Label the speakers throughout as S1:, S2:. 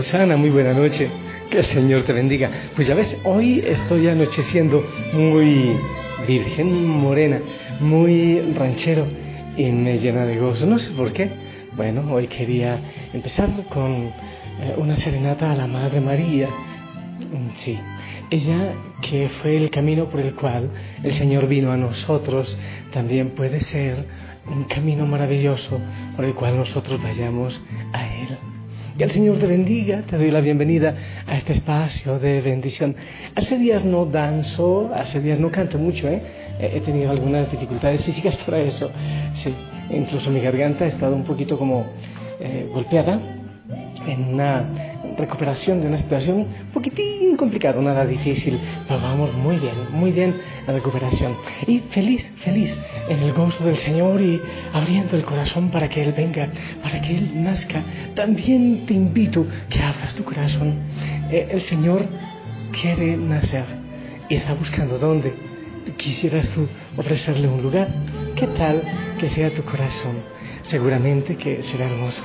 S1: Osana, muy buena noche. Que el Señor te bendiga. Pues ya ves, hoy estoy anocheciendo muy virgen morena, muy ranchero y me llena de gozo. No sé por qué. Bueno, hoy quería empezar con eh, una serenata a la Madre María. Mm, sí, ella que fue el camino por el cual el Señor vino a nosotros, también puede ser un camino maravilloso por el cual nosotros vayamos a Él. Que el Señor te bendiga, te doy la bienvenida a este espacio de bendición. Hace días no danzo, hace días no canto mucho, ¿eh? He tenido algunas dificultades físicas para eso. Sí, incluso mi garganta ha estado un poquito como eh, golpeada en una recuperación de una situación un poquitín complicada, nada difícil, pero vamos muy bien, muy bien la recuperación. Y feliz, feliz en el gozo del Señor y abriendo el corazón para que Él venga, para que Él nazca. También te invito que abras tu corazón. Eh, el Señor quiere nacer y está buscando dónde. ¿Quisieras tú ofrecerle un lugar? ¿Qué tal que sea tu corazón? Seguramente que será hermoso.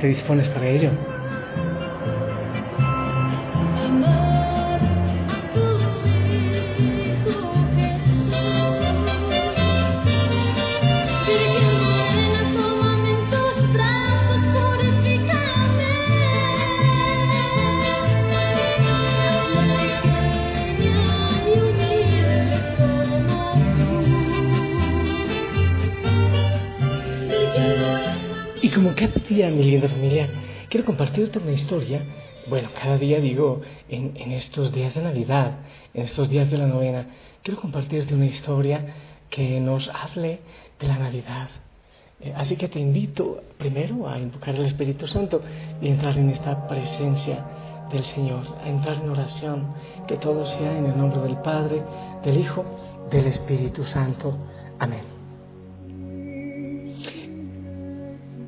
S1: ¿Te dispones para ello? Como cada día, mi linda familia, quiero compartirte una historia. Bueno, cada día digo, en, estos días de Navidad, en estos días de la novena, quiero compartirte una historia que nos hable de la Navidad. Eh, así que te invito primero a invocar al Espíritu Santo y entrar en esta presencia del Señor, a entrar en oración, que todo sea en el nombre del Padre, del Hijo, del Espíritu Santo. Amén.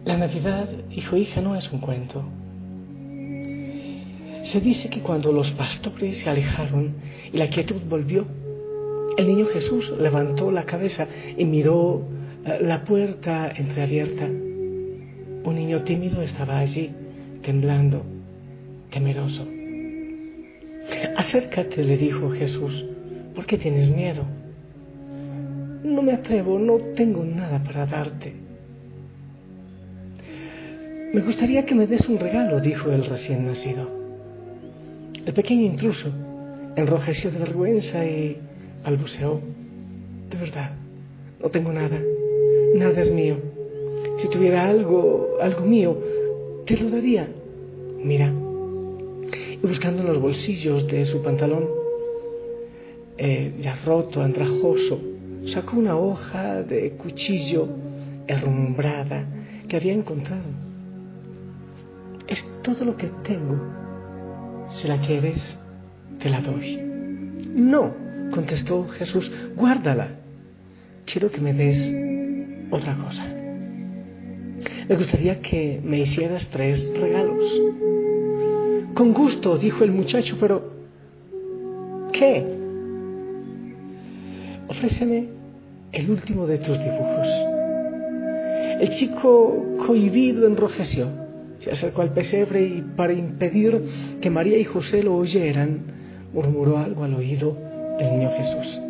S1: La Navidad, hijo hija, no es un cuento. Se dice que cuando los pastores se alejaron y la quietud volvió, el niño Jesús levantó la cabeza y miró eh, la puerta entreabierta. Un niño tímido estaba allí, temblando, temeroso. Acércate, le dijo Jesús, ¿por qué tienes miedo? No me atrevo, no tengo nada para darte. Me gustaría que me des un regalo, dijo el recién nacido. El pequeño intruso enrojeció de vergüenza y balbuceó, de verdad, no tengo nada, nada es mío. Si tuviera algo, algo mío, te lo daría. Mira, y buscando en los bolsillos de su pantalón, eh, ya roto, andrajoso, sacó una hoja de cuchillo herrumbrada que había encontrado. Es todo lo que tengo. Si la quieres, te la doy. No, contestó Jesús, guárdala. Quiero que me des otra cosa. Me gustaría que me hicieras tres regalos. Con gusto, dijo el muchacho, pero ¿qué? Ofréceme el último de tus dibujos. El chico cohibido enrojeció, se acercó al pesebre y para impedir que María y José lo oyeran, murmuró algo al oído del niño Jesús.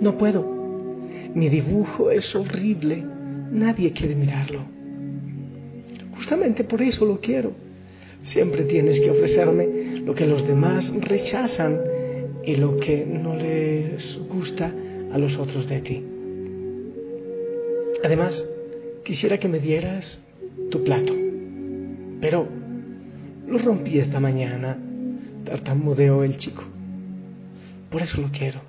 S1: No puedo, mi dibujo es horrible, nadie quiere mirarlo. Justamente por eso lo quiero. Siempre tienes que ofrecerme lo que los demás rechazan y lo que no les gusta a los otros de ti. Además, quisiera que me dieras tu plato, pero lo rompí esta mañana, tartamudeó el chico. Por eso lo quiero.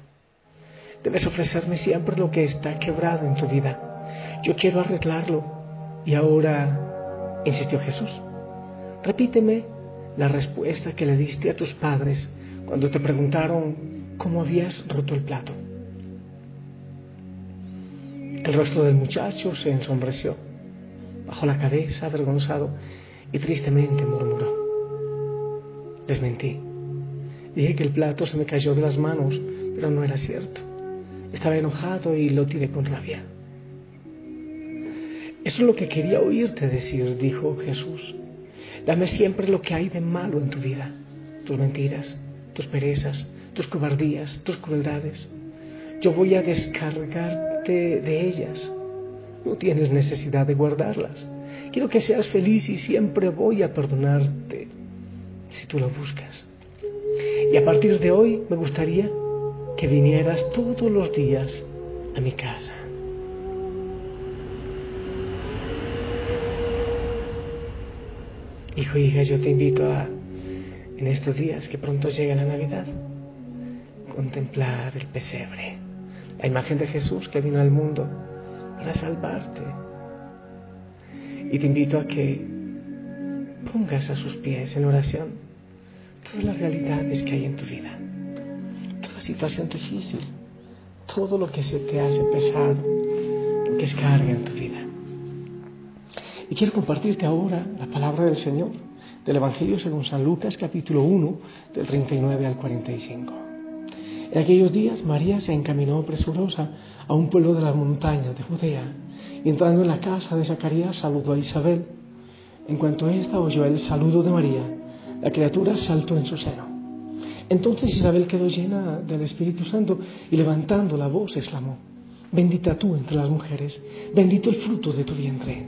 S1: Debes ofrecerme siempre lo que está quebrado en tu vida. Yo quiero arreglarlo. Y ahora, insistió Jesús, repíteme la respuesta que le diste a tus padres cuando te preguntaron cómo habías roto el plato. El rostro del muchacho se ensombreció, bajó la cabeza avergonzado y tristemente murmuró. Les mentí. Dije que el plato se me cayó de las manos, pero no era cierto. Estaba enojado y lo tiré con rabia. Eso es lo que quería oírte decir, dijo Jesús. Dame siempre lo que hay de malo en tu vida, tus mentiras, tus perezas, tus cobardías, tus crueldades. Yo voy a descargarte de ellas. No tienes necesidad de guardarlas. Quiero que seas feliz y siempre voy a perdonarte si tú lo buscas. Y a partir de hoy me gustaría que vinieras todos los días a mi casa. Hijo, hija, yo te invito a, en estos días que pronto llega la Navidad, contemplar el pesebre, la imagen de Jesús que vino al mundo para salvarte. Y te invito a que pongas a sus pies en oración todas las realidades que hay en tu vida, toda situación difícil, todo lo que se te hace pesado, lo que es carga en tu vida. Y quiero compartirte ahora la palabra del Señor del Evangelio según San Lucas capítulo 1 del 39 al 45. En aquellos días María se encaminó presurosa a un pueblo de las montañas de Judea y entrando en la casa de Zacarías saludó a Isabel. En cuanto ésta oyó el saludo de María, la criatura saltó en su seno. Entonces Isabel quedó llena del Espíritu Santo y levantando la voz exclamó, Bendita tú entre las mujeres, bendito el fruto de tu vientre.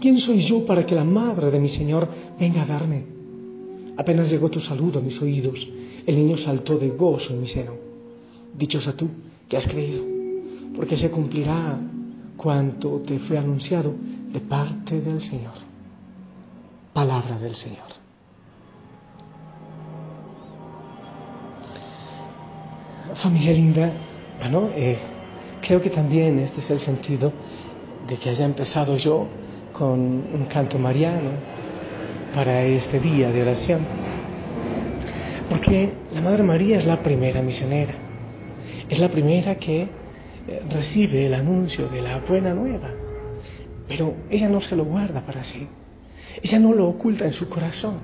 S1: ¿Quién soy yo para que la madre de mi Señor venga a darme? Apenas llegó tu saludo a mis oídos, el niño saltó de gozo en mi seno. Dichosa tú que has creído, porque se cumplirá cuanto te fue anunciado de parte del Señor. Palabra del Señor. Familia linda, bueno, eh, creo que también este es el sentido de que haya empezado yo con un canto mariano para este día de oración. Porque la Madre María es la primera misionera, es la primera que eh, recibe el anuncio de la buena nueva, pero ella no se lo guarda para sí, ella no lo oculta en su corazón,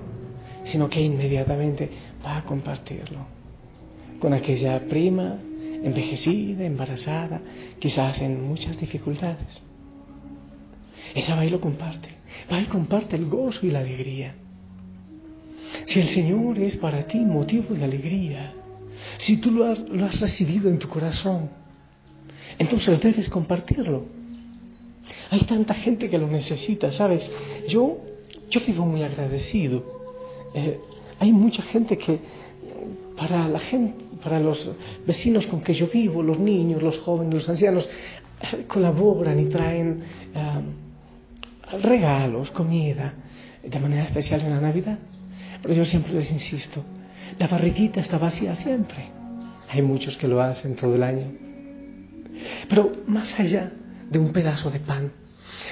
S1: sino que inmediatamente va a compartirlo con aquella prima envejecida, embarazada, quizás en muchas dificultades. Ella va y lo comparte, va y comparte el gozo y la alegría. Si el Señor es para ti motivo de alegría, si tú lo has, recibido en tu corazón, entonces debes compartirlo. Hay tanta gente que lo necesita, ¿sabes? Yo, yo vivo muy agradecido. Eh, hay mucha gente que para la gente, para los vecinos con que yo vivo, los niños, los jóvenes, los ancianos, eh, colaboran y traen eh, regalos, comida, de manera especial en la Navidad. Pero yo siempre les insisto, la barriguita está vacía siempre. Hay muchos que lo hacen todo el año. Pero más allá de un pedazo de pan,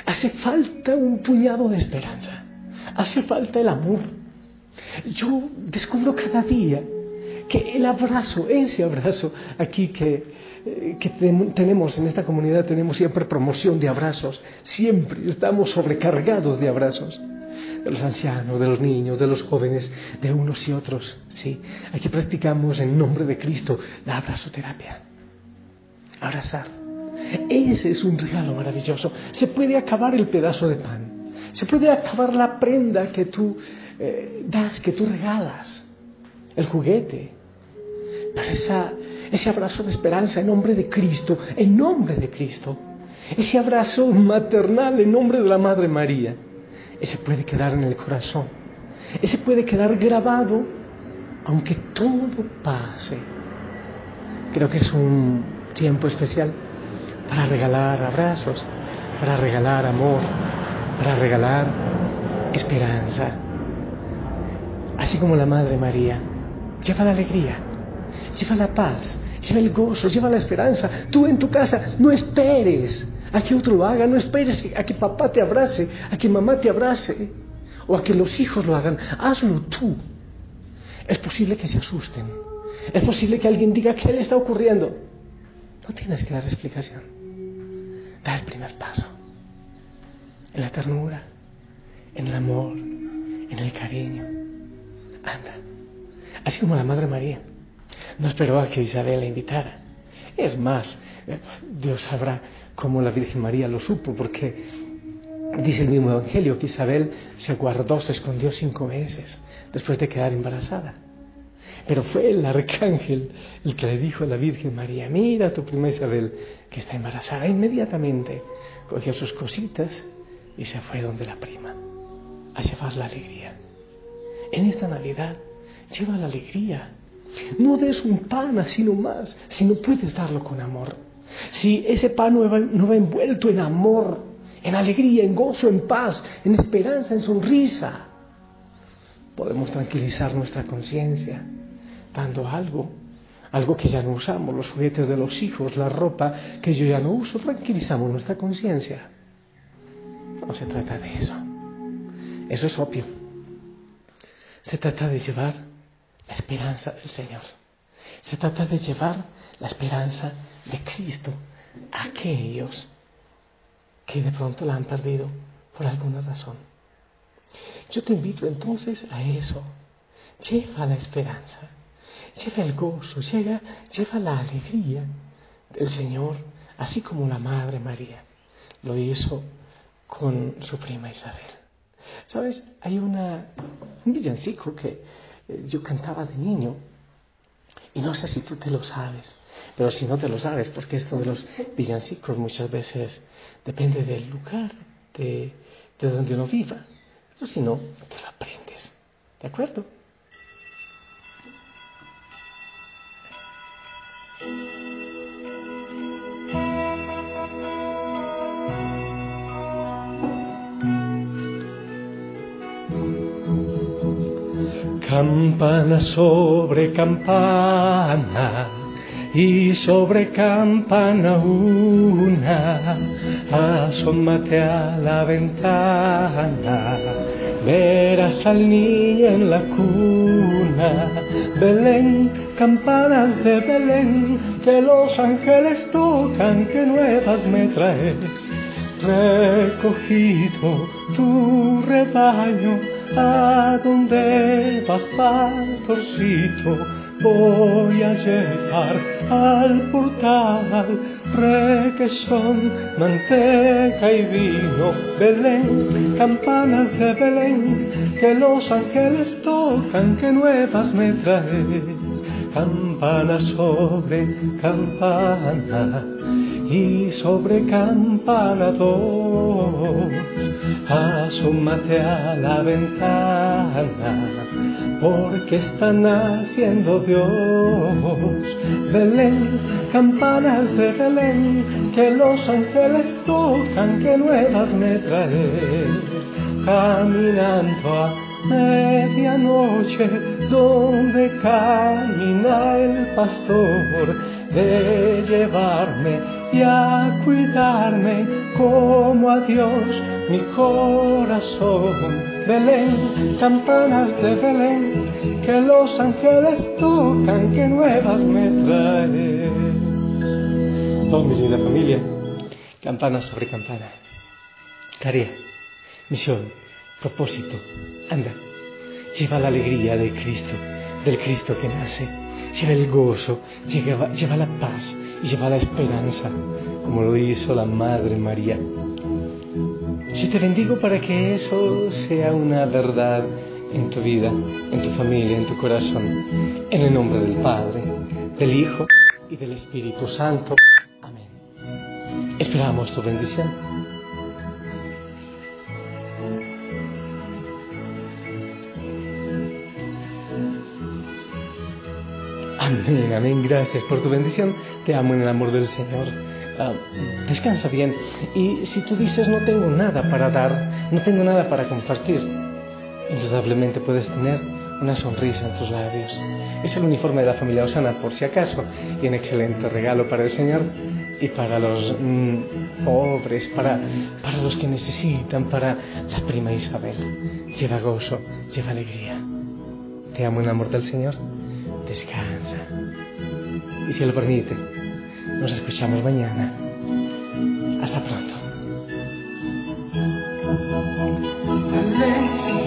S1: hace falta un puñado de esperanza. Hace falta el amor. Yo descubro cada día que el abrazo, ese abrazo aquí que, eh, que tenemos en esta comunidad, tenemos siempre promoción de abrazos, siempre estamos sobrecargados de abrazos de los ancianos, de los niños, de los jóvenes, de unos y otros. Sí, aquí practicamos en nombre de Cristo la abrazoterapia. Abrazar. Ese es un regalo maravilloso. Se puede acabar el pedazo de pan. Se puede acabar la prenda que tú eh, das, que tú regalas. El juguete. Pero esa, ese abrazo de esperanza en nombre de Cristo, en nombre de Cristo. Ese abrazo maternal en nombre de la Madre María ese puede quedar en el corazón, ese puede quedar grabado aunque todo pase. Creo que es un tiempo especial para regalar abrazos, para regalar amor, para regalar esperanza. Así como la Madre María, lleva la alegría, lleva la paz, lleva el gozo, lleva la esperanza. Tú en tu casa no esperes a que otro lo haga, no esperes a que papá te abrace, a que mamá te abrace, o a que los hijos lo hagan, hazlo tú. Es posible que se asusten, es posible que alguien diga qué le está ocurriendo. No tienes que dar explicación. Da el primer paso. En la ternura, en el amor, en el cariño. Anda. Así como la Madre María. No esperó a que Isabel la invitara. Es más, eh, Dios sabrá cómo la Virgen María lo supo, porque dice el mismo Evangelio que Isabel se guardó, se escondió cinco meses después de quedar embarazada. Pero fue el arcángel el que le dijo a la Virgen María, mira tu prima Isabel que está embarazada. Inmediatamente cogió sus cositas y se fue donde la prima, a llevar la alegría. En esta Navidad lleva la alegría. No des un pan así nomás, si no puedes darlo con amor. Si ese pan no va, envuelto en amor, en alegría, en gozo, en paz, en esperanza, en sonrisa, podemos tranquilizar nuestra conciencia dando algo, algo que ya no usamos, los juguetes de los hijos, la ropa que yo ya no uso, tranquilizamos nuestra conciencia. No se trata de eso. Eso es obvio. Se trata de llevar la esperanza del Señor. Se trata de llevar la esperanza de Cristo a aquellos que de pronto la han perdido por alguna razón. Yo te invito entonces a eso. Lleva la esperanza, lleva el gozo, lleva, lleva la alegría del Señor, así como la Madre María lo hizo con su prima Isabel. ¿Sabes? Hay una, un villancico que yo cantaba de niño y no sé si tú te lo sabes, pero si no te lo sabes, porque esto de los villancicos muchas veces depende del lugar de, de donde uno viva. Pero si no, te lo aprendes. ¿De acuerdo? Campana sobre campana y sobre campana una, asómate a la ventana, verás al niño en la cuna. Belén, campanas de Belén, que los ángeles tocan, que nuevas me traes. Recogido tu rebaño ¿A dónde vas, pastorcito? Voy a llevar al portal requesón, manteca y vino, Belén, campanas de Belén, que los ángeles tocan, que nuevas me traes, campana sobre campana y sobre campana dos, asómate a la ventana, porque está naciendo Dios. Belén, campanas de Belén, que los ángeles tocan, que nuevas me traen. Caminando a medianoche, donde camina el pastor, de llevarme y a cuidarme como a Dios mi corazón. Belén, campanas de Belén, que los ángeles tocan, que nuevas me traen. Oh, mi linda familia, campana sobre campana, tarea, misión, propósito, anda, lleva la alegría de Cristo, del Cristo que nace, lleva el gozo, lleva, lleva la paz y lleva la esperanza, como lo hizo la Madre María. Si te bendigo para que eso sea una verdad en tu vida, en tu familia, en tu corazón, en el nombre del Padre, del Hijo y del Espíritu Santo. Amén. Esperamos tu bendición. Amén. Gracias por tu bendición. Te amo en el amor del Señor. Ah, descansa bien. Y si tú dices no tengo nada para dar, no tengo nada para compartir, indudablemente puedes tener una sonrisa en tus labios. Es el uniforme de la familia Osana, por si acaso, y un excelente regalo para el Señor y para los mm, pobres, para, para los que necesitan, para la prima Isabel. Lleva gozo, lleva alegría. Te amo en el amor del Señor. Descansa. Y si lo permite, nos escuchamos mañana. Hasta pronto.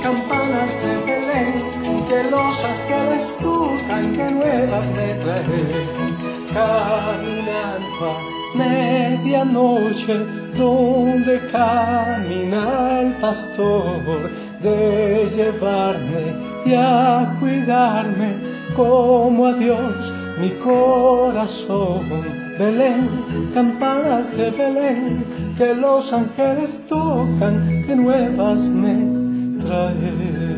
S1: Campanas de Belén, que los ángeles que nuevas me traen. Caminando a medianoche, donde camina el pastor, de llevarme y a cuidarme como a Dios mi corazón. Belén, campanas de Belén, que los ángeles tocan, que nuevas me traen.